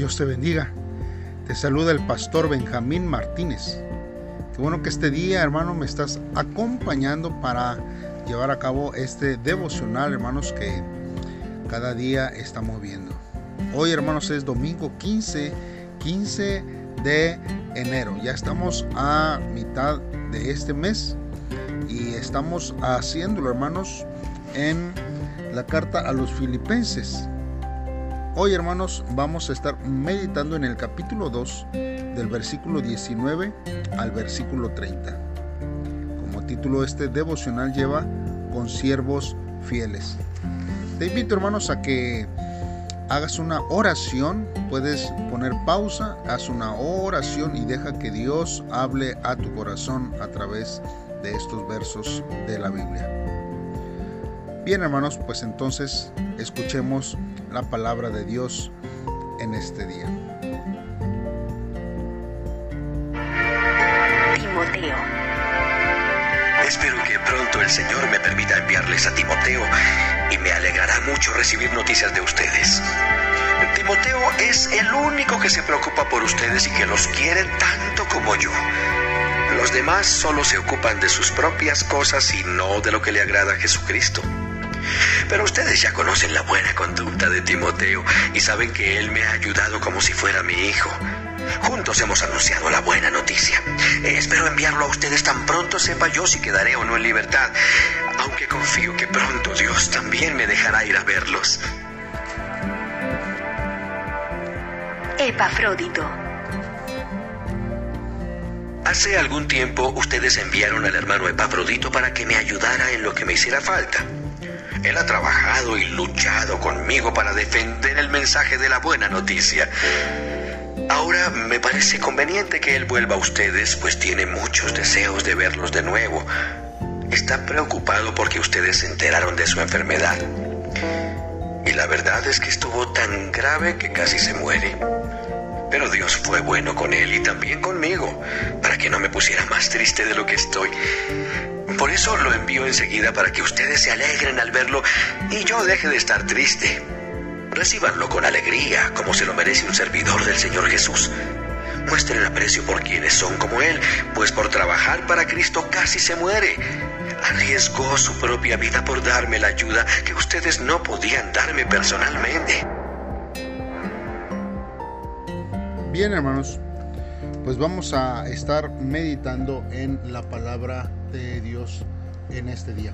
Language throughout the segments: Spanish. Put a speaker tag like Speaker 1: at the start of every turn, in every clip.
Speaker 1: Dios te bendiga. Te saluda el pastor Benjamín Martínez. Qué bueno que este día, hermano, me estás acompañando para llevar a cabo este devocional, hermanos, que cada día estamos viendo. Hoy, hermanos, es domingo 15, 15 de enero. Ya estamos a mitad de este mes y estamos haciéndolo, hermanos, en la carta a los filipenses. Hoy hermanos vamos a estar meditando en el capítulo 2 del versículo 19 al versículo 30. Como título este devocional lleva con siervos fieles. Te invito hermanos a que hagas una oración, puedes poner pausa, haz una oración y deja que Dios hable a tu corazón a través de estos versos de la Biblia. Bien hermanos, pues entonces escuchemos la palabra de Dios en este día.
Speaker 2: Timoteo. Espero que pronto el Señor me permita enviarles a Timoteo y me alegrará mucho recibir noticias de ustedes. Timoteo es el único que se preocupa por ustedes y que los quiere tanto como yo. Los demás solo se ocupan de sus propias cosas y no de lo que le agrada a Jesucristo. Pero ustedes ya conocen la buena conducta de Timoteo y saben que él me ha ayudado como si fuera mi hijo. Juntos hemos anunciado la buena noticia. Eh, espero enviarlo a ustedes tan pronto sepa yo si quedaré o no en libertad, aunque confío que pronto Dios también me dejará ir a verlos.
Speaker 3: Epafrodito.
Speaker 2: Hace algún tiempo ustedes enviaron al hermano Epafrodito para que me ayudara en lo que me hiciera falta. Él ha trabajado y luchado conmigo para defender el mensaje de la buena noticia. Ahora me parece conveniente que él vuelva a ustedes, pues tiene muchos deseos de verlos de nuevo. Está preocupado porque ustedes se enteraron de su enfermedad. Y la verdad es que estuvo tan grave que casi se muere. Pero Dios fue bueno con él y también conmigo, para que no me pusiera más triste de lo que estoy. Por eso lo envío enseguida para que ustedes se alegren al verlo y yo deje de estar triste. Recíbanlo con alegría, como se lo merece un servidor del Señor Jesús. Muestren aprecio por quienes son como Él, pues por trabajar para Cristo casi se muere. Arriesgó su propia vida por darme la ayuda que ustedes no podían darme personalmente.
Speaker 1: Bien, hermanos, pues vamos a estar meditando en la palabra de Dios en este día.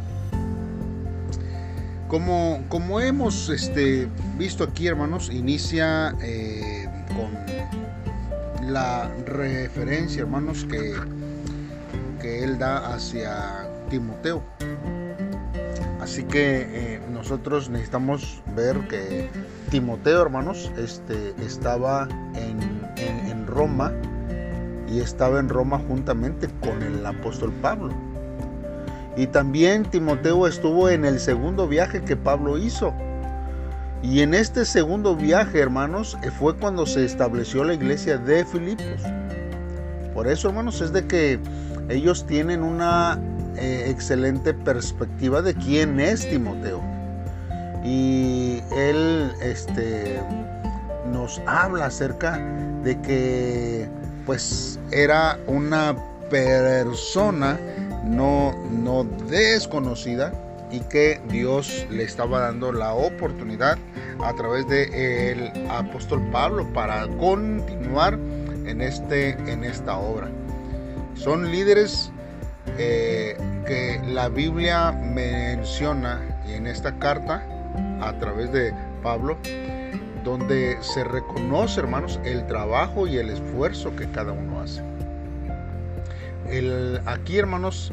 Speaker 1: Como, como hemos este, visto aquí, hermanos, inicia eh, con la referencia, hermanos, que, que él da hacia Timoteo. Así que eh, nosotros necesitamos ver que Timoteo, hermanos, este, estaba en, en Roma y estaba en Roma juntamente con el apóstol Pablo. Y también Timoteo estuvo en el segundo viaje que Pablo hizo. Y en este segundo viaje, hermanos, eh, fue cuando se estableció la iglesia de Filipos. Por eso, hermanos, es de que ellos tienen una eh, excelente perspectiva de quién es Timoteo. Y él este, nos habla acerca de que pues era una persona no, no desconocida y que Dios le estaba dando la oportunidad a través de el apóstol Pablo para continuar en, este, en esta obra. Son líderes eh, que la Biblia menciona en esta carta a través de Pablo donde se reconoce, hermanos, el trabajo y el esfuerzo que cada uno hace. El, aquí, hermanos,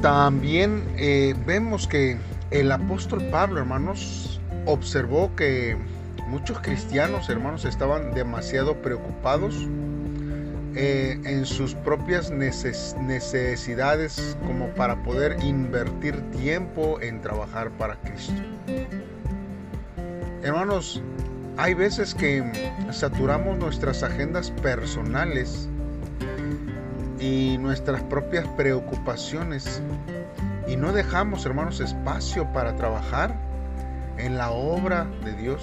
Speaker 1: también eh, vemos que el apóstol Pablo, hermanos, observó que muchos cristianos, hermanos, estaban demasiado preocupados eh, en sus propias necesidades como para poder invertir tiempo en trabajar para Cristo. Hermanos, hay veces que saturamos nuestras agendas personales y nuestras propias preocupaciones y no dejamos, hermanos, espacio para trabajar en la obra de Dios.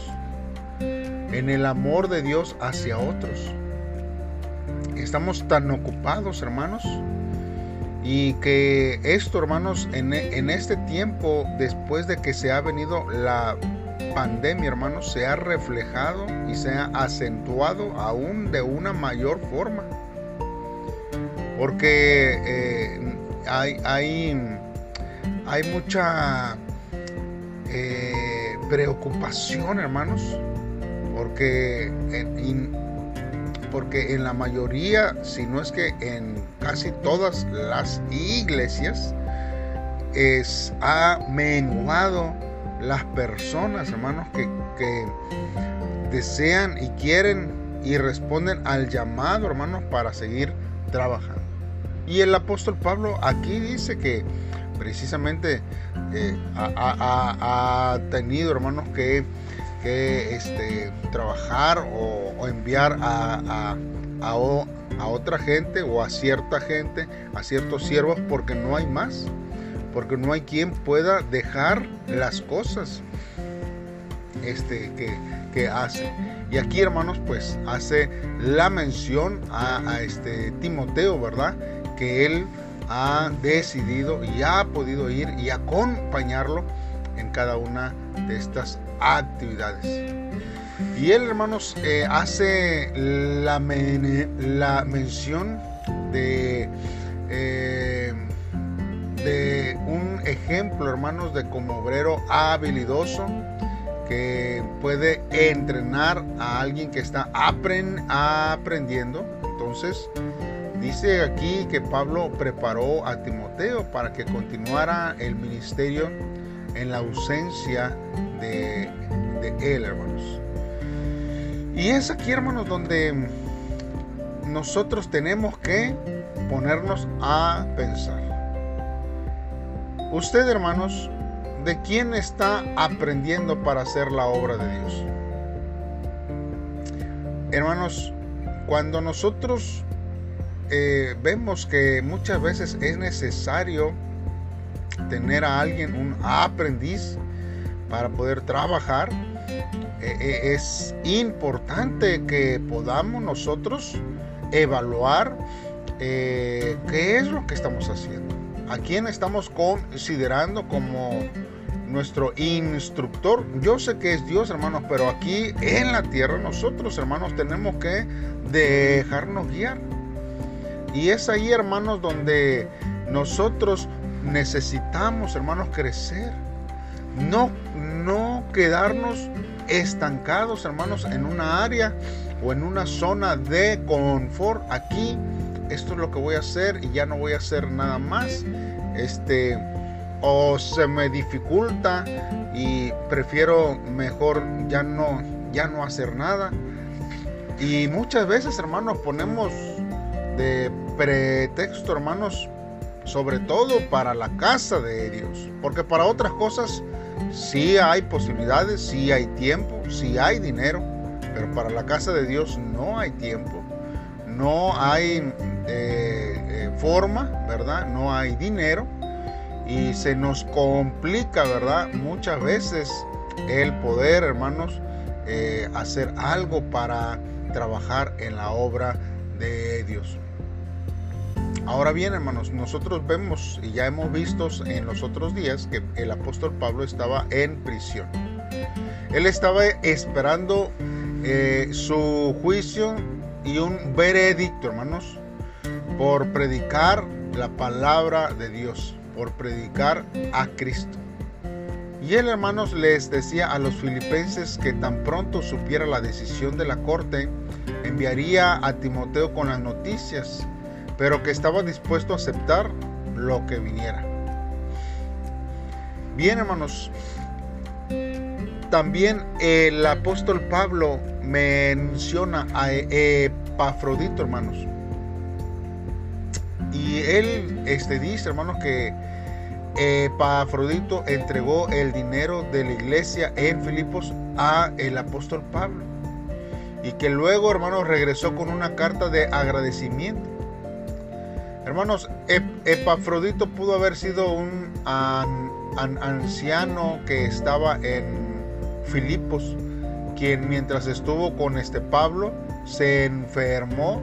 Speaker 1: en el amor de Dios hacia otros. Estamos tan ocupados, hermanos, y que esto, hermanos, en, en este tiempo, después de que se ha venido la pandemia, hermanos, se ha reflejado y se ha acentuado aún de una mayor forma. Porque eh, hay, hay, hay, mucha eh, preocupación, hermanos, porque en, porque en la mayoría, si no es que en casi todas las iglesias, es, ha menguado las personas, hermanos, que, desean y quieren y responden al llamado, hermanos, para seguir trabajando. Y el apóstol Pablo aquí dice que precisamente eh, ha, tenido, hermanos, que, que este, trabajar o, enviar a, a, otra gente o a cierta gente, a ciertos siervos, porque no hay más porque no hay quien pueda dejar las cosas este, que, hace. Y aquí, hermanos, pues hace la mención a, este Timoteo, ¿verdad? Que él ha decidido y ha podido ir y acompañarlo en cada una de estas actividades. Y él, hermanos, eh, hace la, la, mención de eh, de un ejemplo, hermanos, de como obrero habilidoso que puede entrenar a alguien que está aprendiendo. Entonces, dice aquí que Pablo preparó a Timoteo para que continuara el ministerio en la ausencia de, de él, hermanos. Y es aquí, hermanos, donde nosotros tenemos que ponernos a pensar. Usted, hermanos, ¿de quién está aprendiendo para hacer la obra de Dios? Hermanos, cuando nosotros eh, vemos que muchas veces es necesario tener a alguien, un aprendiz, para poder trabajar, eh, eh, es importante que podamos nosotros evaluar qué es lo que estamos haciendo a quién estamos considerando como nuestro instructor. Yo sé que es Dios, hermanos, pero aquí en la tierra nosotros, hermanos, tenemos que dejarnos guiar. Y es ahí, hermanos, donde nosotros necesitamos, hermanos, crecer. No, no quedarnos estancados, hermanos, en una área o en una zona de confort. Aquí esto es lo que voy a hacer y ya no voy a hacer nada más. Este, o se me dificulta y prefiero mejor ya no, ya no hacer nada. Y muchas veces, hermanos, ponemos de pretexto, hermanos, sobre todo para la casa de Dios. Porque para otras cosas sí hay posibilidades, sí hay tiempo, sí hay dinero, pero para la casa de Dios no hay tiempo, no hay eh, eh, forma, ¿verdad? No hay dinero y se nos complica, ¿verdad? Muchas veces el poder, hermanos, eh, hacer algo para trabajar en la obra de Dios. Ahora bien, hermanos, nosotros vemos y ya hemos visto en los otros días que el apóstol Pablo estaba en prisión. Él estaba esperando su juicio y un veredicto, hermanos, por predicar la palabra de Dios, por predicar a Cristo. Y él, hermanos, les decía a los filipenses que tan pronto supiera la decisión de la corte, enviaría a Timoteo con las noticias, pero que estaba dispuesto a aceptar lo que viniera. Bien, hermanos, también el apóstol Pablo menciona a Epafrodito, hermanos. Y él este, dice, hermanos, que Epafrodito entregó el dinero de la iglesia en Filipos a el apóstol Pablo. Y que luego, hermanos, regresó con una carta de agradecimiento. Hermanos, Epafrodito pudo haber sido un anciano que estaba en Filipos, quien mientras estuvo con este Pablo se enfermó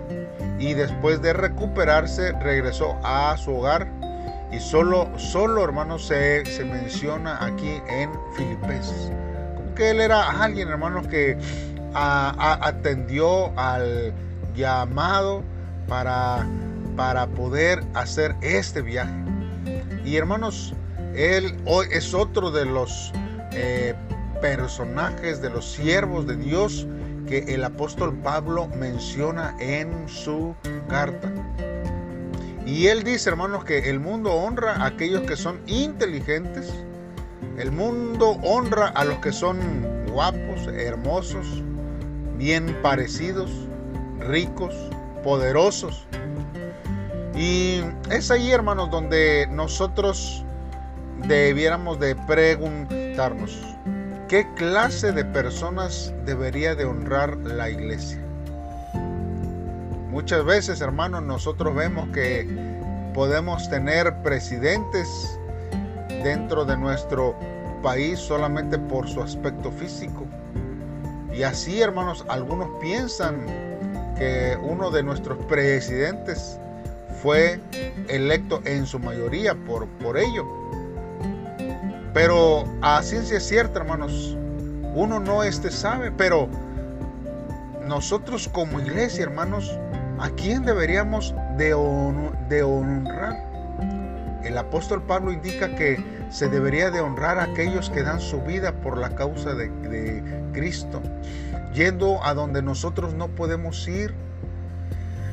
Speaker 1: y después de recuperarse regresó a su hogar y solo, solo hermanos se, se menciona aquí en Filipenses. Como que él era alguien hermanos que atendió al llamado para, para poder hacer este viaje. Y hermanos, él hoy es otro de los eh, personajes, de los siervos de Dios que el apóstol Pablo menciona en su carta. Y él dice, hermanos, que el mundo honra a aquellos que son inteligentes. El mundo honra a los que son guapos, hermosos, bien parecidos, ricos, poderosos. Y es ahí, hermanos, donde nosotros debiéramos de preguntarnos, ¿qué clase de personas debería de honrar la iglesia? Muchas veces, hermanos, nosotros vemos que podemos tener presidentes dentro de nuestro país solamente por su aspecto físico. Y así, hermanos, algunos piensan que uno de nuestros presidentes fue electo en su mayoría por, por ello. Pero a ciencia cierta, hermanos, uno no este sabe, pero nosotros como iglesia, hermanos, ¿a quién deberíamos de, honrar? El apóstol Pablo indica que se debería de honrar a aquellos que dan su vida por la causa de Cristo, yendo a donde nosotros no podemos ir.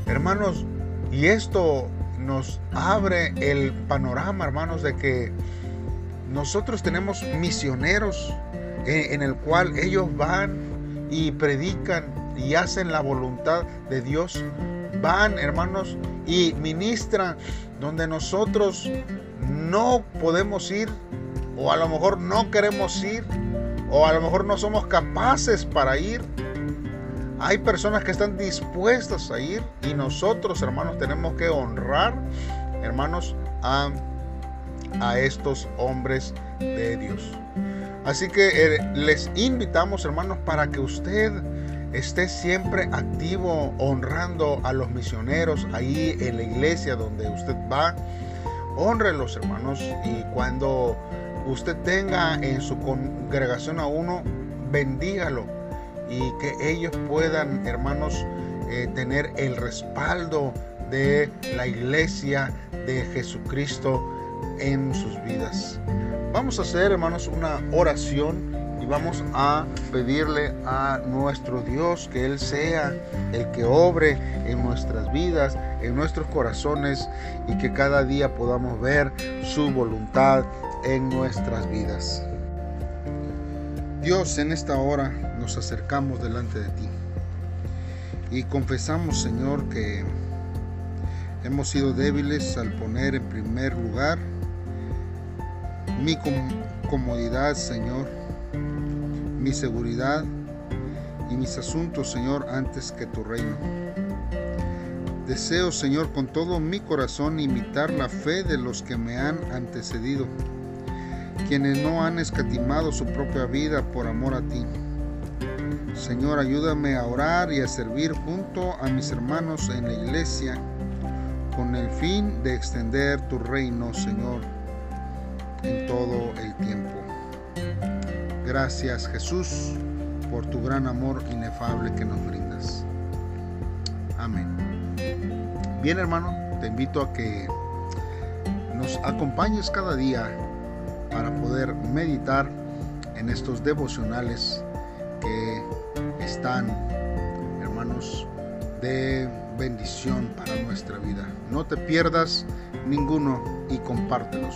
Speaker 1: Hermanos, y esto nos abre el panorama, hermanos, de que nosotros tenemos misioneros en, el cual ellos van y predican y hacen la voluntad de Dios. Van, hermanos, y ministran donde nosotros no podemos ir o a lo mejor no queremos ir o a lo mejor no somos capaces para ir. Hay personas que están dispuestas a ir y nosotros, hermanos, tenemos que honrar, hermanos, a, a estos hombres de Dios. Así que eh, les invitamos, hermanos, para que usted esté siempre activo honrando a los misioneros ahí en la iglesia donde usted va. Honrelos, hermanos, y cuando usted tenga en su congregación a uno, bendígalo y que ellos puedan, hermanos, eh, tener el respaldo de la iglesia de Jesucristo en sus vidas. Vamos a hacer, hermanos, una oración y vamos a pedirle a nuestro Dios que Él sea el que obre en nuestras vidas, en nuestros corazones y que cada día podamos ver su voluntad en nuestras vidas. Dios, en esta hora nos acercamos delante de ti y confesamos, Señor, que hemos sido débiles al poner en primer lugar mi comodidad, Señor, mi seguridad y mis asuntos, Señor, antes que tu reino. Deseo, Señor, con todo mi corazón imitar la fe de los que me han antecedido quienes no han escatimado su propia vida por amor a ti. Señor, ayúdame a orar y a servir junto a mis hermanos en la iglesia con el fin de extender tu reino, Señor, en todo el tiempo. Gracias, Jesús, por tu gran amor inefable que nos brindas. Amén. Bien, hermano, te invito a que nos acompañes cada día para poder meditar en estos devocionales que están, hermanos, de bendición para nuestra vida. No te pierdas ninguno y compártelos.